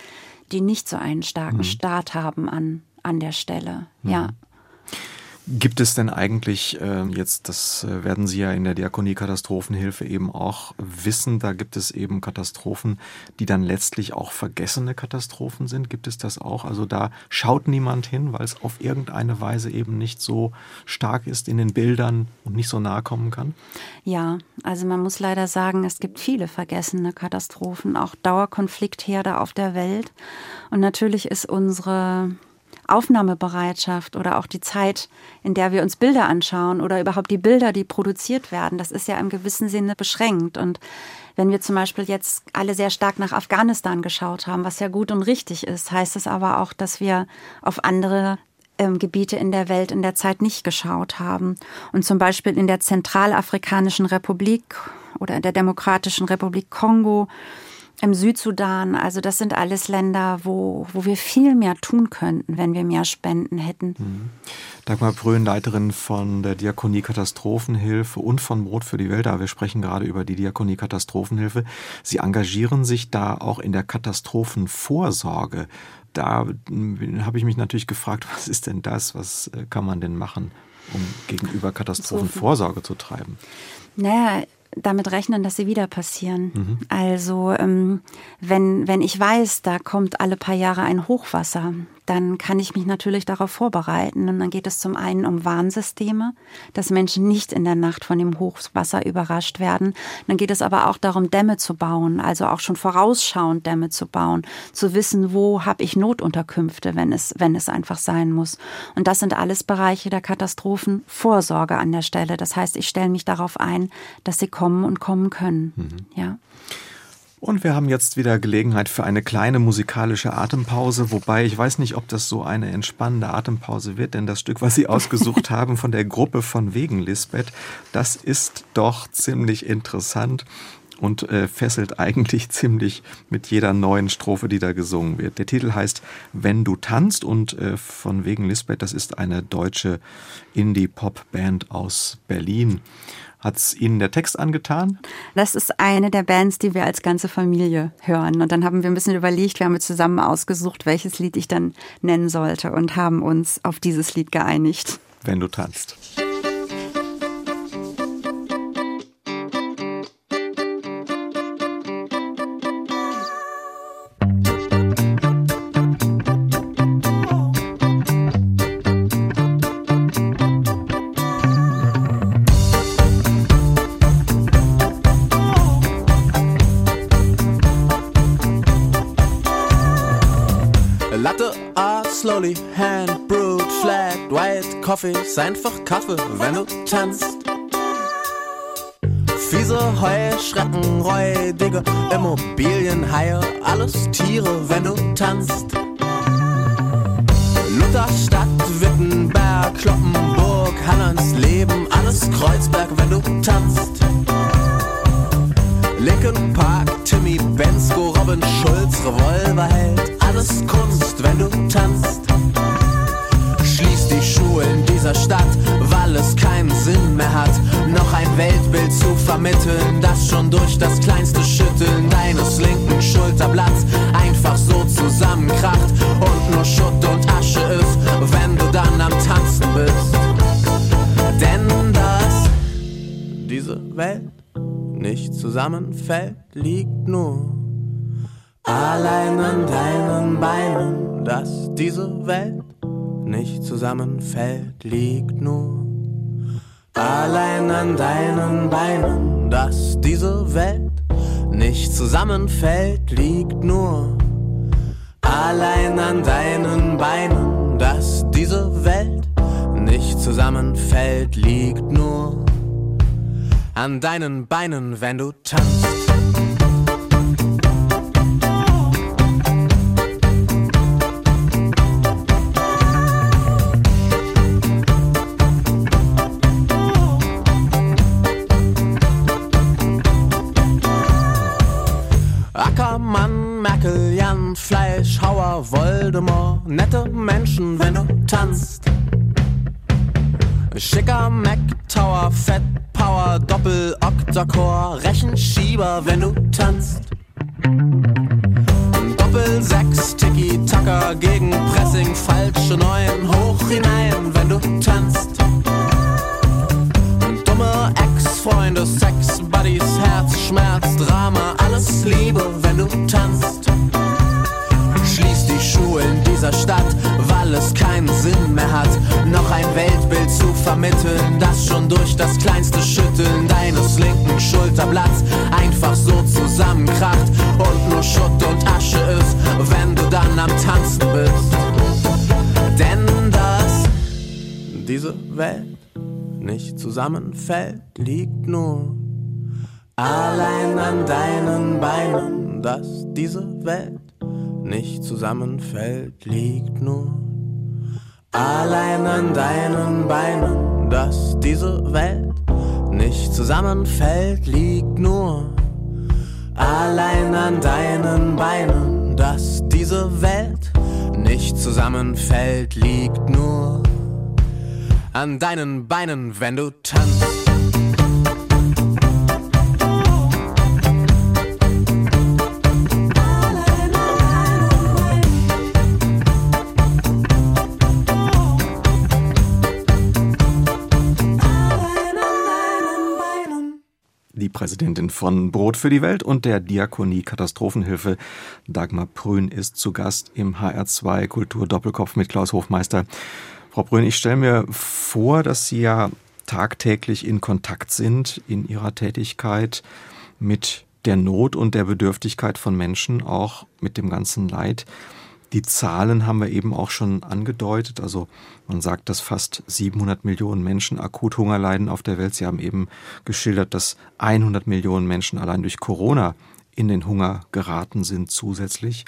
die nicht so einen starken mhm. Staat haben an, an der Stelle. Mhm. Ja. Gibt es denn eigentlich äh, jetzt, das äh, werden Sie ja in der Diakonie Katastrophenhilfe eben auch wissen, da gibt es eben Katastrophen, die dann letztlich auch vergessene Katastrophen sind. Gibt es das auch? Also da schaut niemand hin, weil es auf irgendeine Weise eben nicht so stark ist in den Bildern und nicht so nahe kommen kann? Ja, also man muss leider sagen, es gibt viele vergessene Katastrophen, auch Dauerkonfliktherde auf der Welt. Und natürlich ist unsere Aufnahmebereitschaft oder auch die Zeit, in der wir uns Bilder anschauen oder überhaupt die Bilder, die produziert werden, das ist ja im gewissen Sinne beschränkt. Und wenn wir zum Beispiel jetzt alle sehr stark nach Afghanistan geschaut haben, was ja gut und richtig ist, heißt es aber auch, dass wir auf andere ähm, Gebiete in der Welt in der Zeit nicht geschaut haben. Und zum Beispiel in der Zentralafrikanischen Republik oder in der Demokratischen Republik Kongo im Südsudan. Also das sind alles Länder, wo, wo wir viel mehr tun könnten, wenn wir mehr Spenden hätten. Mhm. Dagmar Brön, Leiterin von der Diakonie Katastrophenhilfe und von Brot für die Welt. Da wir sprechen gerade über die Diakonie Katastrophenhilfe. Sie engagieren sich da auch in der Katastrophenvorsorge. Da hm, habe ich mich natürlich gefragt, was ist denn das? Was äh, kann man denn machen, um gegenüber Katastrophenvorsorge zu treiben? Naja, damit rechnen, dass sie wieder passieren. Mhm. Also ähm, wenn, wenn ich weiß, da kommt alle paar Jahre ein Hochwasser, dann kann ich mich natürlich darauf vorbereiten. Und dann geht es zum einen um Warnsysteme, dass Menschen nicht in der Nacht von dem Hochwasser überrascht werden. Dann geht es aber auch darum, Dämme zu bauen, also auch schon vorausschauend Dämme zu bauen, zu wissen, wo habe ich Notunterkünfte, wenn es, wenn es einfach sein muss. Und das sind alles Bereiche der Katastrophenvorsorge an der Stelle. Das heißt, ich stelle mich darauf ein, dass sie kommen und kommen können. Mhm. Ja. Und wir haben jetzt wieder Gelegenheit für eine kleine musikalische Atempause, wobei ich weiß nicht, ob das so eine entspannende Atempause wird, denn das Stück, was Sie ausgesucht haben von der Gruppe von wegen Lisbeth, das ist doch ziemlich interessant und äh, fesselt eigentlich ziemlich mit jeder neuen Strophe, die da gesungen wird. Der Titel heißt Wenn du tanzt und äh, von wegen Lisbeth, das ist eine deutsche Indie-Pop-Band aus Berlin. Hat es Ihnen der Text angetan? Das ist eine der Bands, die wir als ganze Familie hören. Und dann haben wir ein bisschen überlegt, wir haben zusammen ausgesucht, welches Lied ich dann nennen sollte und haben uns auf dieses Lied geeinigt. Wenn du tanzt. Coffee, ist einfach Kaffee, wenn du tanzt. Fiese Heuschrecken, räudige Immobilienhaie, alles Tiere, wenn du tanzt. Lutherstadt, Wittenberg, Kloppenburg, Leben, alles Kreuzberg, wenn du tanzt. Linkin Park, Timmy Bensko, Robin Schulz, Revolverheld, alles Kunst, wenn du tanzt. Dieser Stadt, weil es keinen Sinn mehr hat, noch ein Weltbild zu vermitteln, das schon durch das kleinste Schütteln deines linken Schulterblatts einfach so zusammenkracht und nur Schutt und Asche ist, wenn du dann am Tanzen bist. Denn dass diese Welt nicht zusammenfällt, liegt nur Allein an deinen Beinen, dass diese Welt nicht zusammenfällt, liegt nur. Allein an deinen Beinen, dass diese Welt nicht zusammenfällt, liegt nur. Allein an deinen Beinen, dass diese Welt nicht zusammenfällt, liegt nur an deinen Beinen, wenn du tanzt. Merkel, Jan, Fleischhauer, Voldemort, nette Menschen, wenn du tanzt. Schicker Mac Tower, Fett Power, Doppel Oktacore, Rechenschieber, wenn du tanzt. Doppel sechs Tiki Tacker gegen Pressing, falsche Neuen, Welt. Nicht zusammenfällt, liegt nur allein an deinen Beinen, dass diese Welt nicht zusammenfällt, liegt nur allein an deinen Beinen, dass diese Welt nicht zusammenfällt, liegt nur allein an deinen Beinen, dass diese Welt nicht zusammenfällt, liegt nur an deinen Beinen, wenn du tanzt. Die Präsidentin von Brot für die Welt und der Diakonie Katastrophenhilfe Dagmar Prün ist zu Gast im HR2 Kultur Doppelkopf mit Klaus Hofmeister. Frau Brün, ich stelle mir vor, dass Sie ja tagtäglich in Kontakt sind in Ihrer Tätigkeit mit der Not und der Bedürftigkeit von Menschen, auch mit dem ganzen Leid. Die Zahlen haben wir eben auch schon angedeutet. Also man sagt, dass fast 700 Millionen Menschen akut Hunger leiden auf der Welt. Sie haben eben geschildert, dass 100 Millionen Menschen allein durch Corona in den Hunger geraten sind zusätzlich.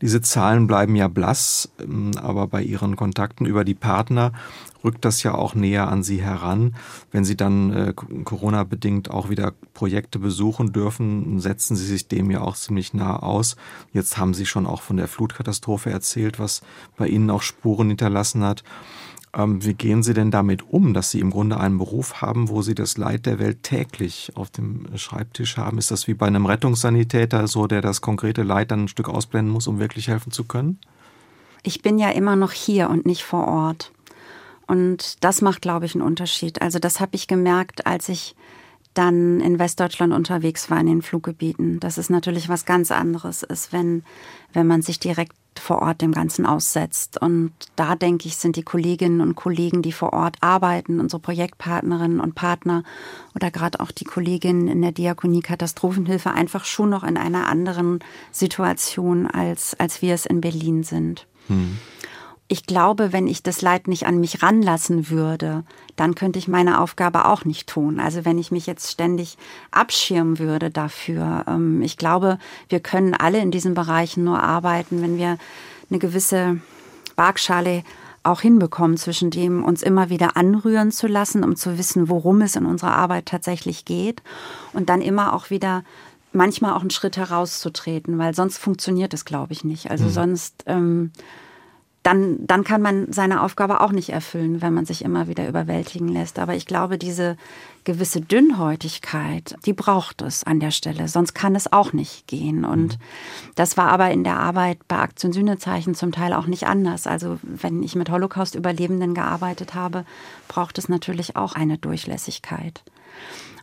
Diese Zahlen bleiben ja blass, ähm, aber bei Ihren Kontakten über die Partner rückt das ja auch näher an Sie heran. Wenn Sie dann äh, Corona-bedingt auch wieder Projekte besuchen dürfen, setzen Sie sich dem ja auch ziemlich nah aus. Jetzt haben Sie schon auch von der Flutkatastrophe erzählt, was bei Ihnen auch Spuren hinterlassen hat. Ähm, wie gehen Sie denn damit um, dass Sie im Grunde einen Beruf haben, wo Sie das Leid der Welt täglich auf dem Schreibtisch haben? Ist das wie bei einem Rettungssanitäter so, der das konkrete Leid dann ein Stück ausblenden muss, um wirklich helfen zu können? Ich bin ja immer noch hier und nicht vor Ort. Und das macht, glaube ich, einen Unterschied. Also das habe ich gemerkt, als ich dann in Westdeutschland unterwegs war in den Fluggebieten, dass es natürlich was ganz anderes ist, wenn, wenn man sich direkt vor Ort dem Ganzen aussetzt. Und da denke ich, sind die Kolleginnen und Kollegen, die vor Ort arbeiten, unsere Projektpartnerinnen und Partner oder gerade auch die Kolleginnen in der Diakonie Katastrophenhilfe einfach schon noch in einer anderen Situation, als, als wir es in Berlin sind. Hm ich glaube, wenn ich das Leid nicht an mich ranlassen würde, dann könnte ich meine Aufgabe auch nicht tun. Also wenn ich mich jetzt ständig abschirmen würde dafür. Ähm, ich glaube, wir können alle in diesen Bereichen nur arbeiten, wenn wir eine gewisse Waagschale auch hinbekommen, zwischen dem uns immer wieder anrühren zu lassen, um zu wissen, worum es in unserer Arbeit tatsächlich geht und dann immer auch wieder manchmal auch einen Schritt herauszutreten, weil sonst funktioniert es, glaube ich, nicht. Also mhm. sonst ähm, dann, dann kann man seine Aufgabe auch nicht erfüllen, wenn man sich immer wieder überwältigen lässt. Aber ich glaube, diese gewisse Dünnhäutigkeit, die braucht es an der Stelle. Sonst kann es auch nicht gehen. Und mhm. das war aber in der Arbeit bei Aktion Sühnezeichen zum Teil auch nicht anders. Also wenn ich mit Holocaust-Überlebenden gearbeitet habe, braucht es natürlich auch eine Durchlässigkeit.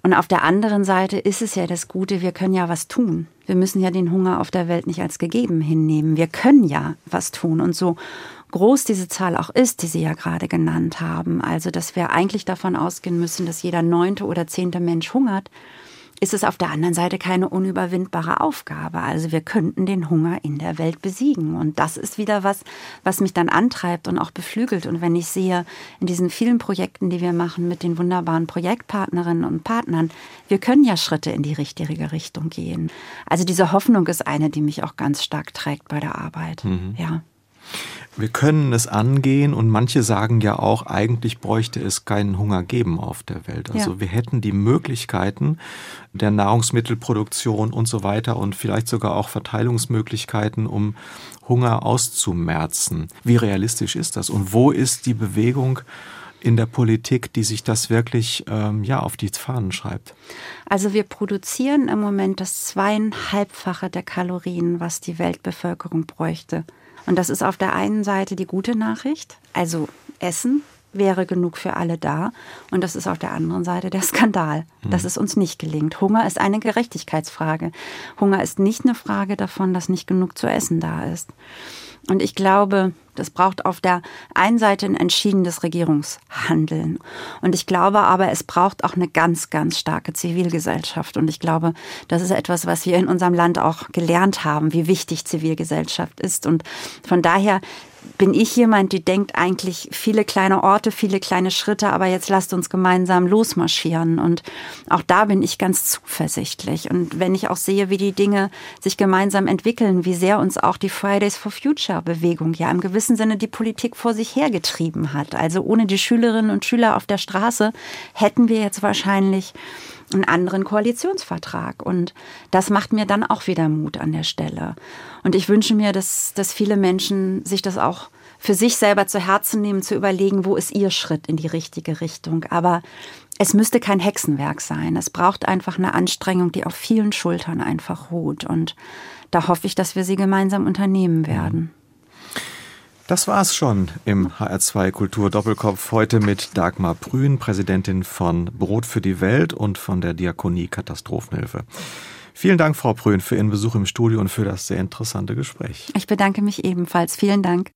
Und auf der anderen Seite ist es ja das Gute, wir können ja was tun. Wir müssen ja den Hunger auf der Welt nicht als gegeben hinnehmen. Wir können ja was tun. Und so groß diese Zahl auch ist, die Sie ja gerade genannt haben, also dass wir eigentlich davon ausgehen müssen, dass jeder neunte oder zehnte Mensch hungert, ist es auf der anderen Seite keine unüberwindbare Aufgabe. Also wir könnten den Hunger in der Welt besiegen. Und das ist wieder was, was mich dann antreibt und auch beflügelt. Und wenn ich sehe, in diesen vielen Projekten, die wir machen mit den wunderbaren Projektpartnerinnen und Partnern, wir können ja Schritte in die richtige Richtung gehen. Also diese Hoffnung ist eine, die mich auch ganz stark trägt bei der Arbeit. Mhm. Ja. Wir können es angehen und manche sagen ja auch, eigentlich bräuchte es keinen Hunger geben auf der Welt. Also ja. wir hätten die Möglichkeiten der Nahrungsmittelproduktion und so weiter und vielleicht sogar auch Verteilungsmöglichkeiten, um Hunger auszumerzen. Wie realistisch ist das und wo ist die Bewegung? in der Politik, die sich das wirklich ähm, ja auf die Fahnen schreibt? Also wir produzieren im Moment das zweieinhalbfache der Kalorien, was die Weltbevölkerung bräuchte. Und das ist auf der einen Seite die gute Nachricht, also Essen wäre genug für alle da. Und das ist auf der anderen Seite der Skandal, dass mhm. es uns nicht gelingt. Hunger ist eine Gerechtigkeitsfrage. Hunger ist nicht eine Frage davon, dass nicht genug zu essen da ist. Und ich glaube, das braucht auf der einen Seite ein entschiedenes Regierungshandeln. Und ich glaube aber, es braucht auch eine ganz, ganz starke Zivilgesellschaft. Und ich glaube, das ist etwas, was wir in unserem Land auch gelernt haben, wie wichtig Zivilgesellschaft ist. Und von daher bin ich jemand, die denkt eigentlich viele kleine Orte, viele kleine Schritte, aber jetzt lasst uns gemeinsam losmarschieren. Und auch da bin ich ganz zuversichtlich. Und wenn ich auch sehe, wie die Dinge sich gemeinsam entwickeln, wie sehr uns auch die Fridays for Future Bewegung ja im gewissen Sinne die Politik vor sich hergetrieben hat. Also ohne die Schülerinnen und Schüler auf der Straße hätten wir jetzt wahrscheinlich einen anderen Koalitionsvertrag. Und das macht mir dann auch wieder Mut an der Stelle. Und ich wünsche mir, dass, dass viele Menschen sich das auch für sich selber zu Herzen nehmen, zu überlegen, wo ist ihr Schritt in die richtige Richtung. Aber es müsste kein Hexenwerk sein. Es braucht einfach eine Anstrengung, die auf vielen Schultern einfach ruht. Und da hoffe ich, dass wir sie gemeinsam unternehmen werden. Das war's schon im HR2 Kultur Doppelkopf heute mit Dagmar Prühn, Präsidentin von Brot für die Welt und von der Diakonie Katastrophenhilfe. Vielen Dank, Frau Prühn, für Ihren Besuch im Studio und für das sehr interessante Gespräch. Ich bedanke mich ebenfalls. Vielen Dank.